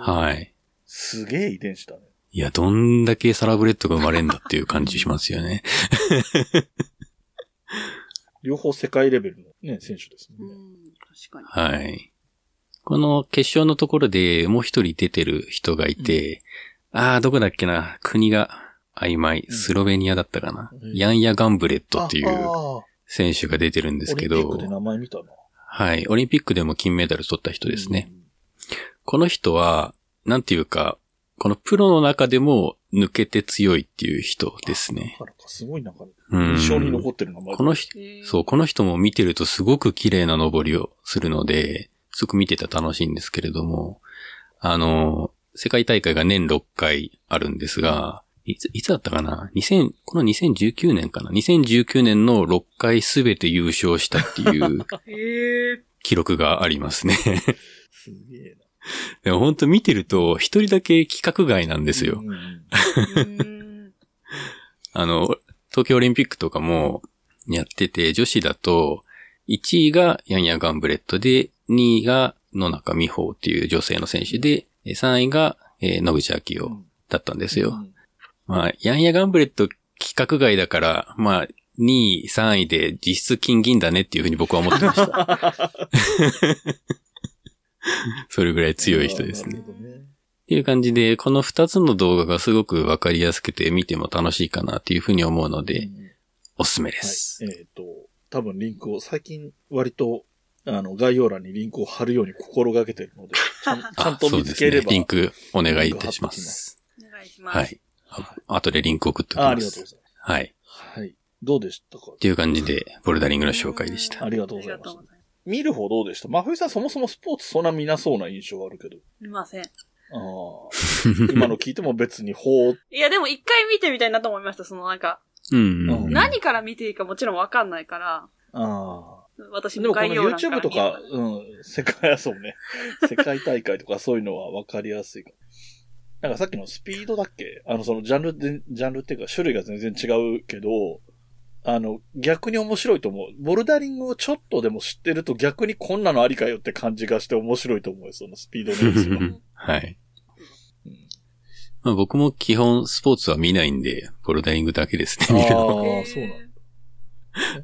[SPEAKER 4] はい。
[SPEAKER 1] すげえ遺伝子だね。
[SPEAKER 4] いや、どんだけサラブレッドが生まれんだっていう感じしますよね。
[SPEAKER 1] 両方世界レベルのね、選手ですもね。
[SPEAKER 5] うんん確かに。
[SPEAKER 4] はい。この決勝のところでもう一人出てる人がいて、ああ、どこだっけな、国が曖昧、
[SPEAKER 1] うん
[SPEAKER 4] スロベニアだったかな。
[SPEAKER 1] うん
[SPEAKER 4] ヤンヤ・ガンブレットっていう選手が出てるんですけど
[SPEAKER 1] オリンピック、で名前見たな。
[SPEAKER 4] はい。オリンピックでも金メダル取った人ですね。この人は、なんていうか、このプロの中でも抜けて強いっていう人ですね。
[SPEAKER 1] だからかすごいなんか、
[SPEAKER 4] うん
[SPEAKER 1] 印象に残ってる名前だ。
[SPEAKER 4] この人、そう、この人も見てるとすごく綺麗な登りをするので、すごく見てて楽しいんですけれども、あの、世界大会が年6回あるんですが、いつ、いつだったかな ?2000、この2019年かな ?2019 年の6回すべて優勝したっていう。記録がありますね。
[SPEAKER 1] すげえな。
[SPEAKER 4] でも本当見てると、一人だけ規格外なんですよ。あの、東京オリンピックとかもやってて、女子だと、1位がヤンヤ・ガンブレットで、2位が野中美穂っていう女性の選手で、え3位が、えー野口昭夫だったんですよ。
[SPEAKER 1] うん
[SPEAKER 4] まあ、ヤンヤ・ガンブレット規格外だから、まあ、2位、3位で実質金銀だねっていうふうに僕は思ってました。それぐらい強い人ですね。っていう感じで、この2つの動画がすごくわかりやすくて見ても楽しいかなっていうふうに思うので、
[SPEAKER 1] うん
[SPEAKER 4] おすすめで
[SPEAKER 1] はい
[SPEAKER 4] す。。
[SPEAKER 1] えっ、と、多分リンクを、最近割と、あの、概要欄にリンクを貼るように心がけてるので、ちゃん ちゃんと見つければ。
[SPEAKER 4] ね。リンクお願いいたします。
[SPEAKER 5] お願いします。
[SPEAKER 4] はい。あ後でリンク送っておき
[SPEAKER 1] ああ
[SPEAKER 4] ます。
[SPEAKER 1] りがとうございます。
[SPEAKER 4] はい。っ
[SPEAKER 1] はい。どうでしたか？
[SPEAKER 4] ていう感じで、ボルダリングの紹介でした。
[SPEAKER 1] ありがとうございます。
[SPEAKER 5] がとうございます。
[SPEAKER 1] 見る方どうでした？真冬さんそもそもスポーツそんな見なそうな印象があるけど。
[SPEAKER 5] 見ません。
[SPEAKER 1] ああ。今の聞いても別にほう。
[SPEAKER 5] いや、でも一回見てみたいなと思いました。そのなんか、
[SPEAKER 4] うん。
[SPEAKER 1] うん
[SPEAKER 5] 何から見ていいかもちろんわかんないから。
[SPEAKER 1] ああ。
[SPEAKER 5] 私
[SPEAKER 1] の
[SPEAKER 5] 概要欄から
[SPEAKER 1] YouTube と
[SPEAKER 5] 見よ
[SPEAKER 1] か、うん、世界、そうね。世界大会とかそういうのは分かりやすいかも。なんかさっきのスピードだっけ？あの、そのジャンルで、ジャンルっていうか種類が全然違うけど、あの、逆に面白いと思う。ボルダリングをちょっとでも知ってると逆にこんなのありかよって感じがして面白いと思うよ、そのスピードのやつは。
[SPEAKER 4] はい。まあ僕も基本スポーツは見ないんで、ボルダリングだけですね、見るの。
[SPEAKER 1] ああ、そうなん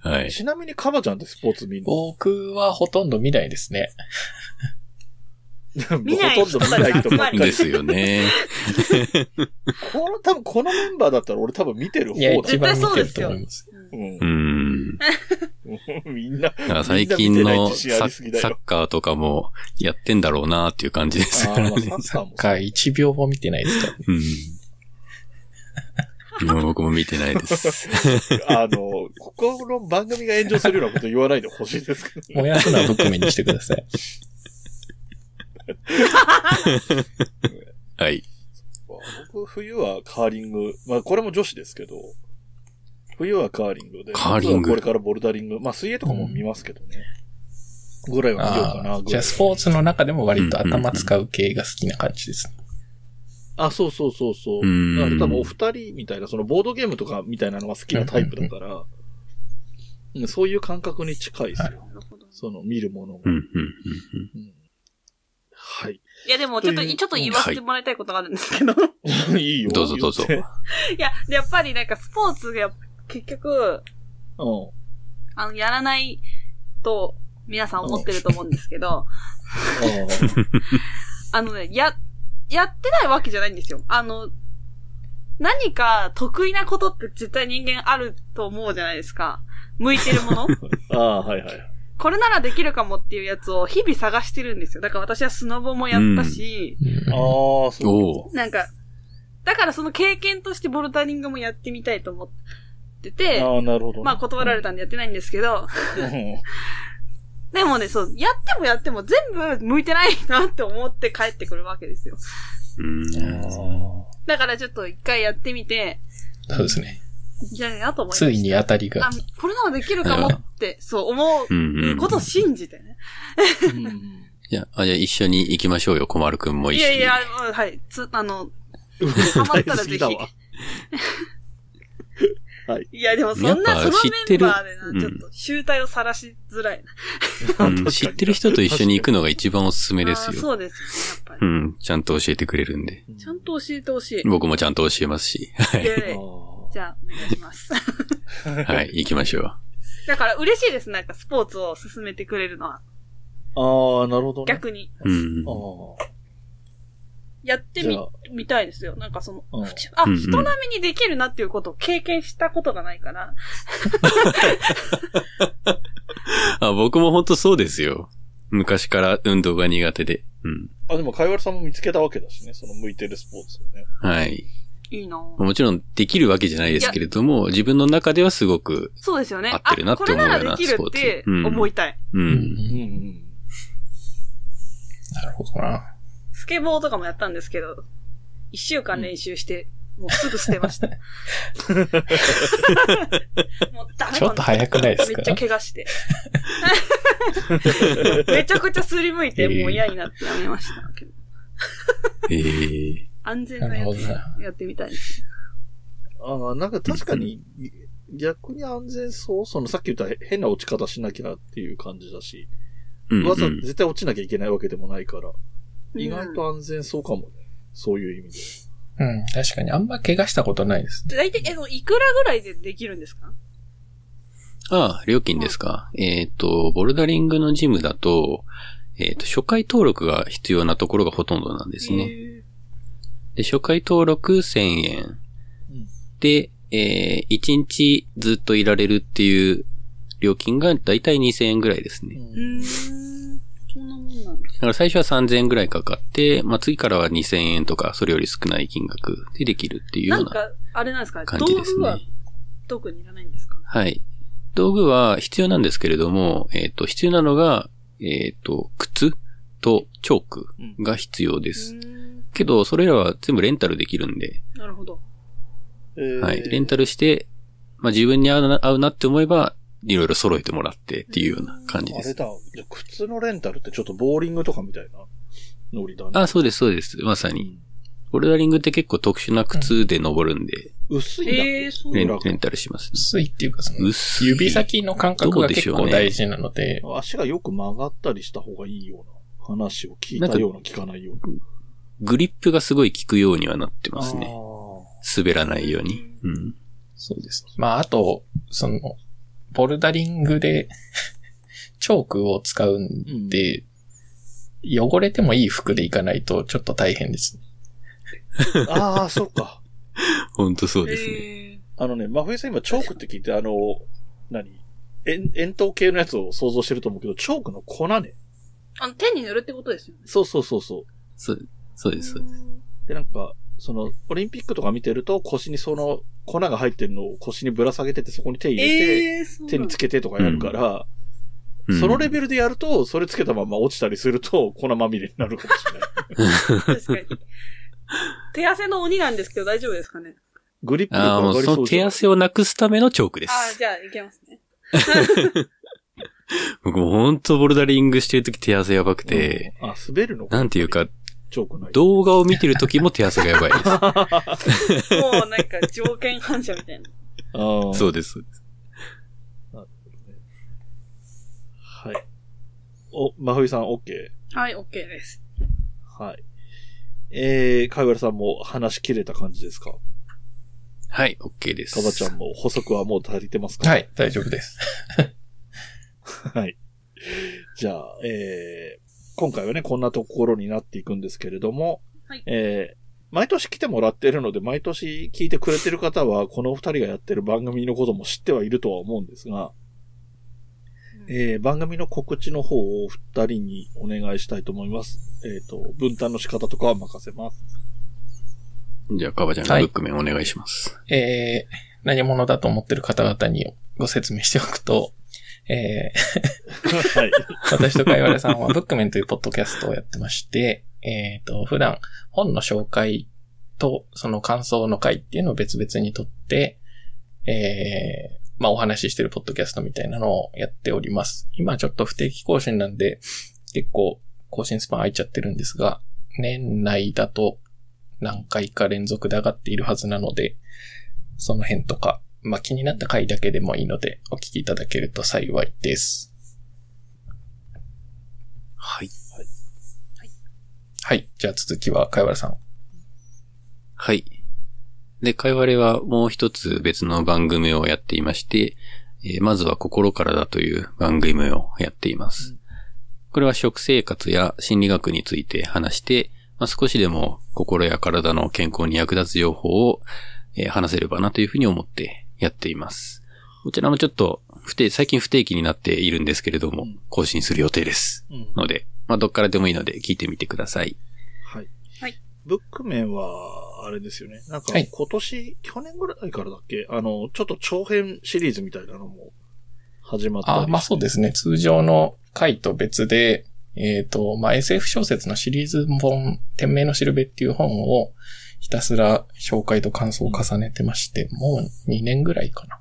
[SPEAKER 1] だ。
[SPEAKER 4] はい。
[SPEAKER 1] ちなみにカバちゃんってスポーツ見んの？
[SPEAKER 3] 僕はほとんど見ないですね。
[SPEAKER 5] 見ない
[SPEAKER 1] ほとんど見ない人ばっかり
[SPEAKER 4] ですよね。
[SPEAKER 1] この、多分このメンバーだったら俺多分見てる方
[SPEAKER 3] いや、
[SPEAKER 1] だ
[SPEAKER 3] 一番見てると思います。
[SPEAKER 1] うん
[SPEAKER 4] う。ん。
[SPEAKER 1] みんな。
[SPEAKER 4] だから最近のサッカーとかもやってんだろうなっていう感じです
[SPEAKER 1] あーまあ
[SPEAKER 4] よね。
[SPEAKER 1] サッカーも
[SPEAKER 3] サッカー1秒も見てないですから。
[SPEAKER 4] うん。もう僕も見てないです。
[SPEAKER 1] あの、ここの番組が炎上するようなこと言わないでほしいですけど、
[SPEAKER 3] 燃やすのはブックメンにしてください。
[SPEAKER 4] はい。
[SPEAKER 1] 僕、冬はカーリング、まあこれも女子ですけど、冬はカーリングで、
[SPEAKER 4] カーリング
[SPEAKER 1] 夏はこれからボルダリング、まあ水泳とかも見ますけどね。ぐらいは見ようかな、ぐらい。
[SPEAKER 3] あーじゃあスポーツの中でも割と頭使う系が好きな感じです。
[SPEAKER 1] あ、そうそうそうそう。
[SPEAKER 4] うん
[SPEAKER 1] だから多分お二人みたいな、そのボードゲームとかみたいなのが好きなタイプだから、うんそういう感覚に近いですよ。
[SPEAKER 5] なるほど
[SPEAKER 1] その見るものが。
[SPEAKER 4] うん、うん、うん
[SPEAKER 1] うんはい。
[SPEAKER 5] いや、でもちょっと、ちょっと言わせてもらいたいことがあるんですけど。
[SPEAKER 1] いいよ。
[SPEAKER 4] どうぞどうぞ
[SPEAKER 5] いや、やっぱりなんかスポーツが結局、
[SPEAKER 1] うん。
[SPEAKER 5] あの、やらないと皆さん思ってると思うんですけど、あのね、や、やってないわけじゃないんですよ。あの、何か得意なことって絶対人間あると思うじゃないですか。向いてるもの
[SPEAKER 1] ああ、はいはい。
[SPEAKER 5] これならできるかもっていうやつを日々探してるんですよ。だから私はスノボもやったし、
[SPEAKER 3] うん
[SPEAKER 1] ああ、そう。
[SPEAKER 4] おー
[SPEAKER 5] なんか、だからその経験としてボルダリングもやってみたいと思ってて、
[SPEAKER 1] ああ、なるほどね。
[SPEAKER 5] まあ断られたんでやってないんですけど、
[SPEAKER 1] うん
[SPEAKER 5] でもね、そう、やってもやっても全部向いてないなって思って帰ってくるわけですよ。
[SPEAKER 4] うん。
[SPEAKER 5] だからちょっと一回やってみて、
[SPEAKER 3] そうですね。
[SPEAKER 5] じゃあやと思いま。
[SPEAKER 3] ついに当たりが
[SPEAKER 5] あ。、これならできるかもって、そう思
[SPEAKER 4] う
[SPEAKER 5] ことを信じてね。
[SPEAKER 1] うん
[SPEAKER 4] じゃあ、あじゃあ一緒に行きましょうよ、小丸くんも一緒に。
[SPEAKER 5] いやいや、うんはい、つ、あの、ハマったらぜひ
[SPEAKER 1] はい。
[SPEAKER 5] いやでもそん
[SPEAKER 4] やっぱ
[SPEAKER 5] な、その
[SPEAKER 4] 知ってる
[SPEAKER 5] メンバーでな、
[SPEAKER 4] うん
[SPEAKER 5] ちょっと集大を晒しづらいな。
[SPEAKER 4] うん知ってる人と一緒に行くのが一番おすすめですよ。
[SPEAKER 5] そうですよね、やっぱり。
[SPEAKER 4] うん。ちゃんと教えてくれるんで。
[SPEAKER 5] ちゃんと教えてほしい。
[SPEAKER 4] 僕もちゃんと教えますし。はい。
[SPEAKER 5] じゃあ、お願いします。
[SPEAKER 4] はい、行きましょう。
[SPEAKER 5] だから嬉しいです、なんかスポーツを進めてくれるのは。
[SPEAKER 1] ああ、なるほどね。
[SPEAKER 5] 逆に。
[SPEAKER 4] うん。
[SPEAKER 1] ああ。
[SPEAKER 5] やってみみたいですよ。なんかその、
[SPEAKER 1] うん
[SPEAKER 5] あ、
[SPEAKER 4] うんうん
[SPEAKER 5] 人並みにできるなっていうことを経験したことがないから。
[SPEAKER 4] あ、僕も本当そうですよ。昔から運動が苦手で。うん。
[SPEAKER 1] あ、でも、かいわるさんも見つけたわけだしね、その向いてるスポーツをね。
[SPEAKER 4] はい。
[SPEAKER 5] いいなぁ
[SPEAKER 4] もちろんできるわけじゃないですけれども、自分の中ではすごく、
[SPEAKER 5] そうですよね。
[SPEAKER 4] 合ってるなって思うような
[SPEAKER 5] あこれならできるって思いたい。
[SPEAKER 4] う。
[SPEAKER 3] うんん
[SPEAKER 1] うんうん。
[SPEAKER 3] なるほどな。
[SPEAKER 5] スケボーとかもやったんですけど、一週間練習して、もうすぐ捨てました。もうダメ
[SPEAKER 3] ちょっと早くないですか？
[SPEAKER 5] めっちゃ怪我して。めちゃくちゃすりむいて、もう嫌になってやめましたけど。
[SPEAKER 4] ええ
[SPEAKER 5] 安全なやつやってみたいです。
[SPEAKER 1] ああ、なんか確かに、逆に安全そうそのさっき言った変な落ち方しなきゃっていう感じだし、
[SPEAKER 4] うん、
[SPEAKER 1] わざ
[SPEAKER 4] うん。
[SPEAKER 1] 絶対落ちなきゃいけないわけでもないから、意外
[SPEAKER 5] うん
[SPEAKER 1] と安全そうかもね。そういう意味で。
[SPEAKER 3] うん、確かにあんま怪我したことないですね。
[SPEAKER 5] 大体、え、いくらぐらいでできるんですか？
[SPEAKER 4] ああ、料金ですか？えっ、と、ボルダリングのジムだと、えっ、と、初回登録が必要なところがほとんどなんですね。
[SPEAKER 5] へ
[SPEAKER 4] で、初回登録1000円。
[SPEAKER 1] うん
[SPEAKER 4] で、えー、1日ずっといられるっていう料金がだいたい2000円ぐらいですね。
[SPEAKER 5] ーうーん。
[SPEAKER 4] だから最初は3000円ぐらいかかって、まあ、次からは2000円とか、それより少ない金額でできるっていうようんな
[SPEAKER 5] なか、あれなんですか？
[SPEAKER 4] 感じです
[SPEAKER 5] 道具は
[SPEAKER 4] ね。
[SPEAKER 5] 特にいらないんですか？
[SPEAKER 4] はい。道具は必要なんですけれども、えっ、と、必要なのが、えっ、と、靴とチョークが必要です。
[SPEAKER 5] うーん
[SPEAKER 4] けど、それらは全部レンタルできるんで、
[SPEAKER 5] なるほど。
[SPEAKER 1] えー
[SPEAKER 4] はい。レンタルして、まあ、自分に合うな合うなって思えば、いろいろ揃えてもらってっていうような感じです。
[SPEAKER 1] あれだ。じゃあ靴のレンタルってちょっとボーリングとかみたいなノリだね。
[SPEAKER 4] あ、そうです、そうです。まさに。ボルダリングって結構特殊な靴で登るんで、
[SPEAKER 1] 薄いんだっけ？
[SPEAKER 5] ええー、そう。
[SPEAKER 4] レンレンタルします。
[SPEAKER 3] 薄いっていうかその、
[SPEAKER 4] 薄い。
[SPEAKER 3] 指先の感覚が結構大事なので、
[SPEAKER 1] 足がよく曲がったりした方がいいような話を聞いたような聞かないような。
[SPEAKER 4] グリップがすごい効くようにはなってますね。
[SPEAKER 1] あ
[SPEAKER 4] 滑らないように。うん。
[SPEAKER 3] そうです。まあ、あと、その、ボルダリングで、チョークを使うんで、汚れてもいい服でいかないとちょっと大変です。
[SPEAKER 1] ー あー、そっか。
[SPEAKER 4] ほんとそうですね。
[SPEAKER 5] え
[SPEAKER 1] あのね、真冬さん今チョークって聞いて、あの、何？円、円筒系のやつを想像してると思うけど、チョークの粉ね。
[SPEAKER 5] ー、あの、手に塗るってことですよね。
[SPEAKER 1] そうそうそうそう。
[SPEAKER 4] そう、そうです、そうです。
[SPEAKER 1] で、なんか、その、オリンピックとか見てると、腰にその粉が入ってるのを腰にぶら下げてて、そこに手入れて、
[SPEAKER 5] えー、
[SPEAKER 1] 手につけてとかやるから、
[SPEAKER 4] うん
[SPEAKER 1] そのレベルでやると、それつけたまま落ちたりすると、粉まみれになるかもしれない。
[SPEAKER 5] 確かに。手汗の鬼なんですけど大丈夫ですかね？
[SPEAKER 1] グリップ力上がりそうじゃん
[SPEAKER 4] その手汗をなくすためのチョークです。
[SPEAKER 5] ああ、じゃあいけますね。
[SPEAKER 4] 僕もほんとボルダリングしてるとき手汗やばくて、
[SPEAKER 1] うんあ、滑るの
[SPEAKER 4] なんていうか、
[SPEAKER 1] チョークない。
[SPEAKER 4] 動画を見てるときも手汗がやばいです。
[SPEAKER 5] もうなんか条件反射みたいな。
[SPEAKER 1] あ
[SPEAKER 4] そうです、
[SPEAKER 1] はい。お、真冬さん OK?
[SPEAKER 5] はい、OK です。
[SPEAKER 1] はい。えー、かいわれさんも話し切れた感じですか
[SPEAKER 4] はい、OK です。
[SPEAKER 1] かばちゃんも補足はもう足りてますか
[SPEAKER 3] はい、大丈夫です。
[SPEAKER 1] はい。じゃあ、えー、今回はね、こんなところになっていくんですけれども、
[SPEAKER 5] はい
[SPEAKER 1] えー、毎年来てもらってるので、毎年聞いてくれてる方は、このお二人がやってる番組のことも知ってはいるとは思うんですが、えー、番組の告知の方を二人にお願いしたいと思います。えっ、と、分担の仕方とかは任せます。
[SPEAKER 4] じゃあ、かばちゃんがブック面お願いします。
[SPEAKER 3] えー、何者だと思ってる方々にご説明しておくと、えー、
[SPEAKER 1] はい。
[SPEAKER 3] 私とかいわれさんはブックメンというポッドキャストをやってまして、えっ、と、普段本の紹介とその感想の回っていうのを別々にとって、えー、まあお話ししてるポッドキャストみたいなのをやっております。今ちょっと不定期更新なんで、結構更新スパン空いちゃってるんですが、年内だと何回か連続で上がっているはずなので、その辺とか、まあ気になった回だけでもいいので、お聞きいただけると幸いです。
[SPEAKER 4] はい。
[SPEAKER 3] はい。じゃあ続きは、かいわらさん。
[SPEAKER 4] はい。で、かいわれはもう一つ別の番組をやっていまして、えーまずは心からだという番組をやっています。これは食生活や心理学について話して、まあ、少しでも心や体の健康に役立つ情報を、えー話せればなというふうに思ってやっています。こちらもちょっと不定、最近不定期になっているんですけれども
[SPEAKER 1] うん、
[SPEAKER 4] 更新する予定です。
[SPEAKER 1] うん
[SPEAKER 4] ので、まあ、どっからでもいいので聞いてみてください。
[SPEAKER 1] はい。
[SPEAKER 5] はい。
[SPEAKER 1] ブックメンは、あれですよね。なんか、
[SPEAKER 3] はい
[SPEAKER 1] 今年、去年ぐらいからだっけ？あの、ちょっと長編シリーズみたいなのも始まったり
[SPEAKER 3] あ、まあそうですね。通常の回と別で、えっ、と、まあ SF 小説のシリーズ本、天命のしるべっていう本をひたすら紹介と感想を重ねてまして、もう2年ぐらいかな。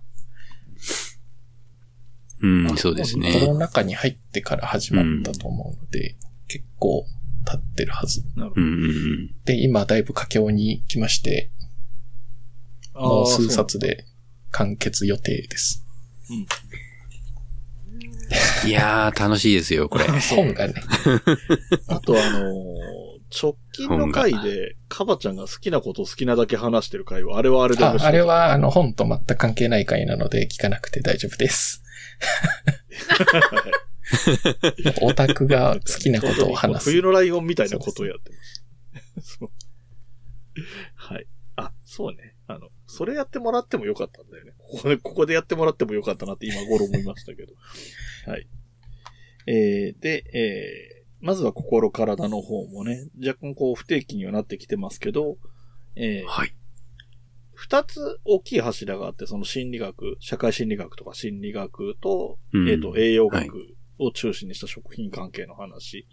[SPEAKER 4] うん、そうです
[SPEAKER 3] コロ
[SPEAKER 4] ね。
[SPEAKER 3] ナ禍に入ってから始まったと思うので、結構経ってるはず。
[SPEAKER 1] なるほど。
[SPEAKER 4] うんうんうん。
[SPEAKER 3] で、今だいぶ佳境に来まして、もう数冊で完結予定です。
[SPEAKER 4] いやー、楽しいですよ、これ。
[SPEAKER 3] 本がね。
[SPEAKER 1] あとあのー直近の回で、カバちゃんが好きなことを好きなだけ話してる回は、あれはあれで面白い。
[SPEAKER 3] ああれは、あの、本と全く関係ない回なので聞かなくて大丈夫です。オタクが好きなことを話す。
[SPEAKER 1] 冬のライオンみたいなことをやってます。そうはい。あ、そうね。あの、それやってもらってもよかったんだよね。ここで、ここでやってもらってもよかったなって今頃思いましたけど。はい。えー、で、えー、まずは心体の方もね、若干こう不定期にはなってきてますけど、えー、
[SPEAKER 4] はい。
[SPEAKER 1] 二つ大きい柱があって、その心理学、社会心理学とか心理学と、
[SPEAKER 4] うん
[SPEAKER 1] えっ、と、栄養
[SPEAKER 4] はい
[SPEAKER 1] 学を中心にした食品関係の話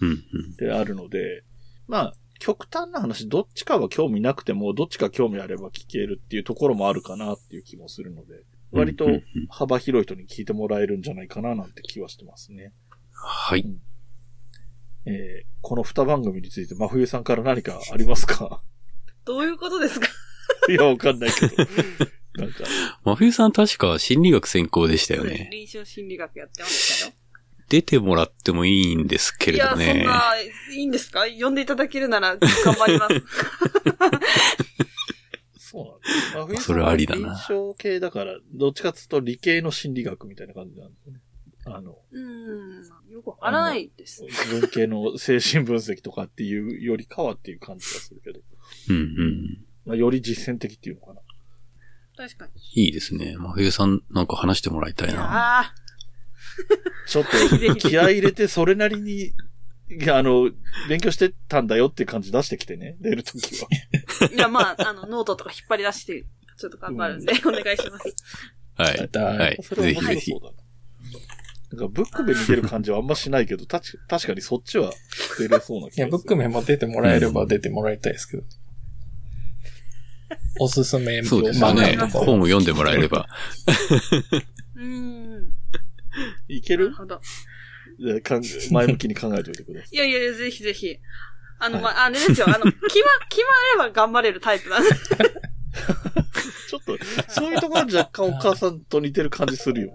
[SPEAKER 4] うんうん。
[SPEAKER 1] であるので、まあ、極端な話、どっちかは興味なくても、どっちか興味あれば聞けるっていうところもあるかなっていう気もするので、割と
[SPEAKER 4] うんうんうん
[SPEAKER 1] 幅広い人に聞いてもらえるんじゃないかななんて気はしてますね。
[SPEAKER 4] はい。
[SPEAKER 1] えーこの二番組について真冬さんから何かありますか？
[SPEAKER 5] どういうことですか？
[SPEAKER 1] いや、わかんないけど。なんか、
[SPEAKER 4] 真冬さん確か心理学専攻でしたよね。
[SPEAKER 5] 臨床心理学やってましたよ。
[SPEAKER 4] 出てもらってもいいんですけ
[SPEAKER 5] いや、そん
[SPEAKER 4] れどね。
[SPEAKER 5] な、いいんですか？呼んでいただけるなら頑張ります。
[SPEAKER 1] そうなんです。真冬さん
[SPEAKER 4] それありだな
[SPEAKER 1] 臨床系だから、どっちかっていうと理系の心理学みたいな感じなんですよね。あの、
[SPEAKER 5] うん。よくわからないです。
[SPEAKER 1] 文系の精神分析とかっていうよりかはっていう感じがするけど、
[SPEAKER 4] うんうん。
[SPEAKER 1] まあ、より実践的っていうのかな。
[SPEAKER 5] 確かに。
[SPEAKER 4] いいですね。真冬さんなんか話してもらいたいな。
[SPEAKER 5] ああ、
[SPEAKER 1] ちょっと
[SPEAKER 5] ひ
[SPEAKER 1] 気合い入れてそれなりに、あの、勉強してたんだよっていう感じ出してきてね、出るときは。
[SPEAKER 5] いや、まあ、あの、ノートとか引っ張り出して、ちょっと頑張るんで、お願いします。
[SPEAKER 4] はい。
[SPEAKER 3] だ
[SPEAKER 4] はい。
[SPEAKER 1] それは
[SPEAKER 4] ぜひぜひ
[SPEAKER 1] な。なんかブックメンに出る感じはあんましないけど、たち確かにそっちは出れそうな気がする。
[SPEAKER 3] いや、ブックメンも出てもらえれば出てもらいたいですけど。おすすめ
[SPEAKER 4] そうですね
[SPEAKER 3] 画。とか
[SPEAKER 4] 本を読んでもらえれば。
[SPEAKER 5] うーん。
[SPEAKER 1] いける？
[SPEAKER 5] なるほど。
[SPEAKER 1] いやかん前向きに考えておいてください。
[SPEAKER 5] いやいやいや、ぜひぜひ。あの、
[SPEAKER 1] はい
[SPEAKER 5] まあ、あれですよ。あの、決ま、決まれば頑張れるタイプなんで。
[SPEAKER 1] ちょっと、そういうところは若干お母さんと似てる感じするよね。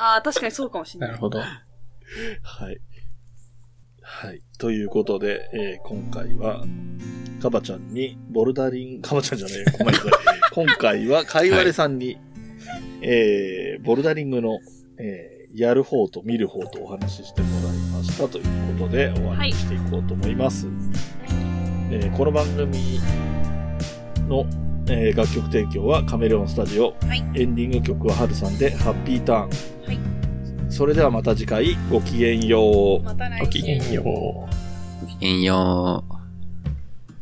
[SPEAKER 5] ああ、確かにそうかもしれな。
[SPEAKER 3] ないるほど。
[SPEAKER 1] はい。はい。ということで、えー今回は、カバちゃんに、ボルダリング、カバちゃんじゃないよ、ごめんなさい。今回は、かいわれさんに、えーボルダリングの、えーやる方と見る方とお話ししてもらいましたということで、お話ししていこうと思います。えーこの番組の、えー楽曲提供はカメレオンスタジオ。
[SPEAKER 5] はい
[SPEAKER 1] エンディング曲はハルさんで、ハッピーターン。
[SPEAKER 5] はい
[SPEAKER 1] それではまた次回、ごきげんよう。
[SPEAKER 5] また来
[SPEAKER 3] ごきげんよう。
[SPEAKER 4] ごきげんよ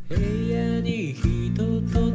[SPEAKER 4] う。
[SPEAKER 6] 部屋に人と